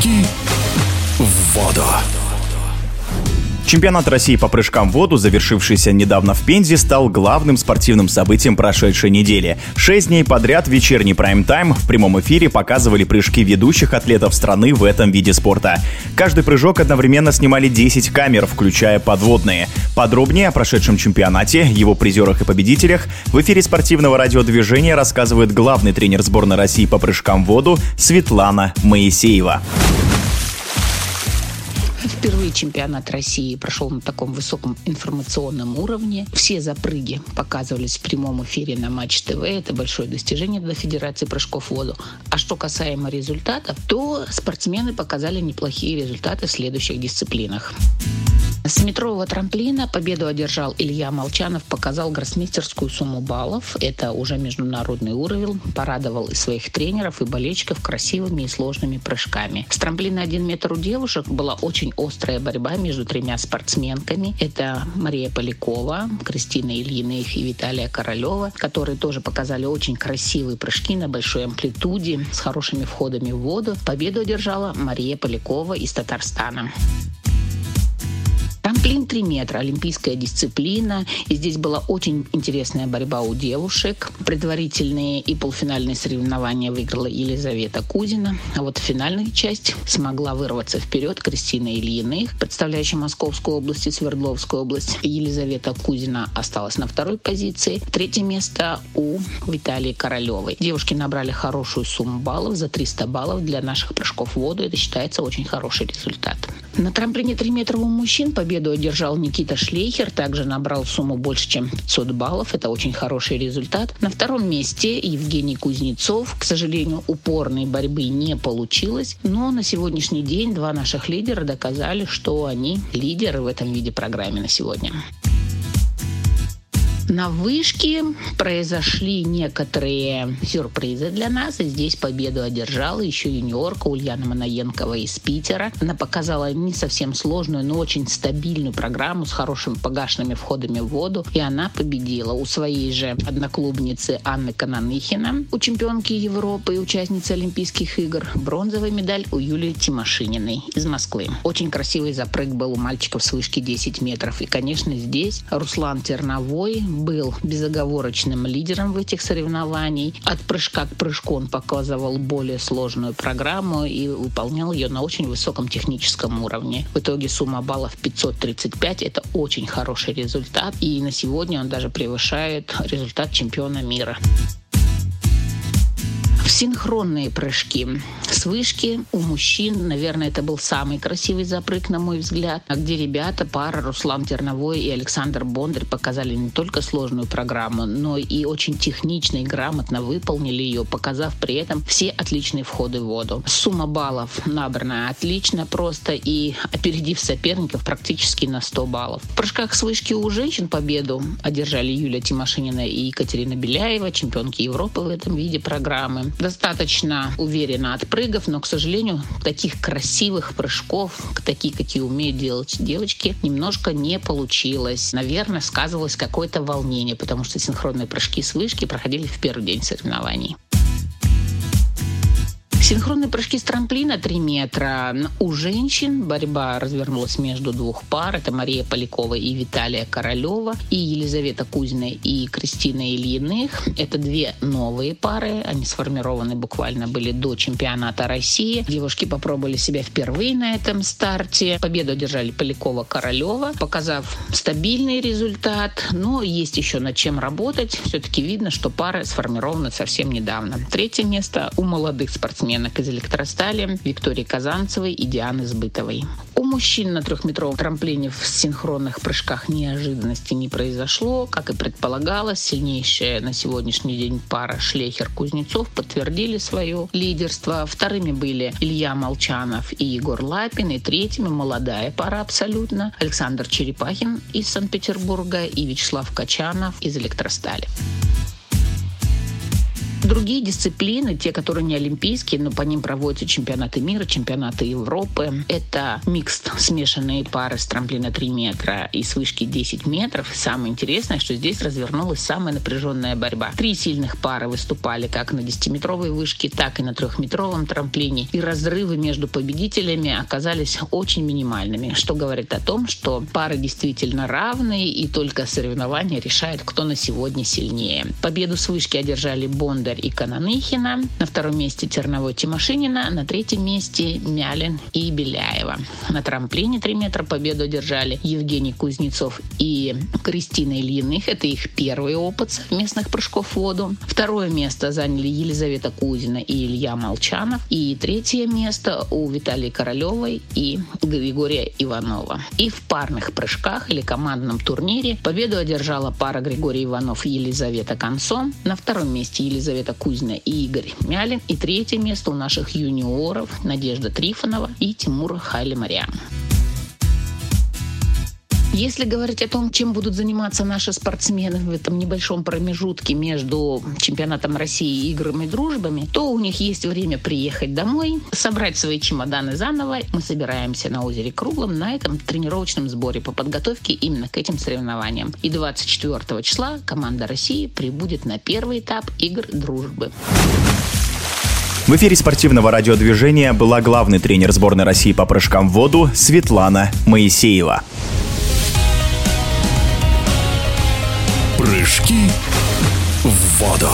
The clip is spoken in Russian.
Прыжки в воду. Чемпионат России по прыжкам в воду, завершившийся недавно в Пензе, стал главным спортивным событием прошедшей недели. Шесть дней подряд вечерний прайм-тайм в прямом эфире показывали прыжки ведущих атлетов страны в этом виде спорта. Каждый прыжок одновременно снимали 10 камер, включая подводные. Подробнее о прошедшем чемпионате, его призерах и победителях в эфире спортивного радиодвижения рассказывает главный тренер сборной России по прыжкам в воду Светлана Моисеева. Впервые чемпионат России прошел на таком высоком информационном уровне. Все запрыги показывались в прямом эфире на Матч ТВ. Это большое достижение для Федерации прыжков в воду. А что касаемо результатов, то спортсмены показали неплохие результаты в следующих дисциплинах. С метрового трамплина победу одержал Илья Молчанов, показал гроссмейстерскую сумму баллов. Это уже международный уровень. Порадовал и своих тренеров, и болельщиков красивыми и сложными прыжками. С трамплина 1 метр у девушек была очень острая борьба между тремя спортсменками. Это Мария Полякова, Кристина Ильиных и Виталия Королева, которые тоже показали очень красивые прыжки на большой амплитуде с хорошими входами в воду. Победу одержала Мария Полякова из Татарстана. Трамплин 3 метра, олимпийская дисциплина. И здесь была очень интересная борьба у девушек. Предварительные и полуфинальные соревнования выиграла Елизавета Кузина. А вот финальная часть смогла вырваться вперед Кристина Ильиных, представляющая Московскую область и Свердловскую область. Елизавета Кузина осталась на второй позиции. Третье место у Виталии Королевой. Девушки набрали хорошую сумму баллов за 300 баллов для наших прыжков в воду. Это считается очень хороший результат. На трамплине 3 метра у мужчин победу одержал Никита Шлейхер, также набрал сумму больше, чем 500 баллов. Это очень хороший результат. На втором месте Евгений Кузнецов. К сожалению, упорной борьбы не получилось, но на сегодняшний день два наших лидера доказали, что они лидеры в этом виде программы на сегодня. На вышке произошли некоторые сюрпризы для нас. И здесь победу одержала еще юниорка Ульяна Манаенкова из Питера. Она показала не совсем сложную, но очень стабильную программу с хорошими погашенными входами в воду. И она победила у своей же одноклубницы Анны Кананыхина, у чемпионки Европы и участницы Олимпийских игр. Бронзовая медаль у Юлии Тимошининой из Москвы. Очень красивый запрыг был у мальчиков с вышки 10 метров. И, конечно, здесь Руслан Терновой был безоговорочным лидером в этих соревнованиях. От прыжка к прыжку он показывал более сложную программу и выполнял ее на очень высоком техническом уровне. В итоге сумма баллов 535 – это очень хороший результат. И на сегодня он даже превышает результат чемпиона мира синхронные прыжки. С вышки у мужчин, наверное, это был самый красивый запрыг, на мой взгляд, где ребята, пара Руслан Терновой и Александр Бондарь показали не только сложную программу, но и очень технично и грамотно выполнили ее, показав при этом все отличные входы в воду. Сумма баллов набрана отлично, просто и опередив соперников практически на 100 баллов. В прыжках с вышки у женщин победу одержали Юлия Тимошинина и Екатерина Беляева, чемпионки Европы в этом виде программы достаточно уверенно отпрыгав, но, к сожалению, таких красивых прыжков, такие, какие умеют делать девочки, немножко не получилось. Наверное, сказывалось какое-то волнение, потому что синхронные прыжки с вышки проходили в первый день соревнований. Синхронные прыжки с трамплина 3 метра. У женщин борьба развернулась между двух пар. Это Мария Полякова и Виталия Королева. И Елизавета Кузина и Кристина Ильиных. Это две новые пары. Они сформированы буквально были до чемпионата России. Девушки попробовали себя впервые на этом старте. Победу одержали Полякова Королева, показав стабильный результат. Но есть еще над чем работать. Все-таки видно, что пары сформированы совсем недавно. Третье место у молодых спортсменов спортсменок из электростали Виктории Казанцевой и Дианы Сбытовой. У мужчин на трехметровом трамплине в синхронных прыжках неожиданности не произошло. Как и предполагалось, сильнейшая на сегодняшний день пара Шлейхер-Кузнецов подтвердили свое лидерство. Вторыми были Илья Молчанов и Егор Лапин. И третьими молодая пара абсолютно Александр Черепахин из Санкт-Петербурга и Вячеслав Качанов из электростали. Другие дисциплины, те, которые не олимпийские, но по ним проводятся чемпионаты мира, чемпионаты Европы. Это микст, смешанные пары с трамплина 3 метра и с вышки 10 метров. Самое интересное, что здесь развернулась самая напряженная борьба. Три сильных пары выступали как на 10-метровой вышке, так и на трехметровом трамплине. И разрывы между победителями оказались очень минимальными, что говорит о том, что пары действительно равные, и только соревнование решает, кто на сегодня сильнее. Победу с вышки одержали Бондарь и Кананыхина. На втором месте Терновой Тимошинина. На третьем месте Мялин и Беляева. На трамплине 3 метра победу одержали Евгений Кузнецов и Кристина Ильиных. Это их первый опыт совместных прыжков в воду. Второе место заняли Елизавета Кузина и Илья Молчанов. И третье место у Виталии Королевой и Григория Иванова. И в парных прыжках или командном турнире победу одержала пара Григорий Иванов и Елизавета Концом. На втором месте Елизавета Кузина и Игорь Мялин. И третье место у наших юниоров Надежда Трифонова и Тимур Хайлимарян. Если говорить о том, чем будут заниматься наши спортсмены в этом небольшом промежутке между чемпионатом России и играми дружбами, то у них есть время приехать домой, собрать свои чемоданы заново. Мы собираемся на озере Круглом на этом тренировочном сборе по подготовке именно к этим соревнованиям. И 24 числа команда России прибудет на первый этап игр дружбы. В эфире спортивного радиодвижения была главный тренер сборной России по прыжкам в воду Светлана Моисеева. Прыжки в воду.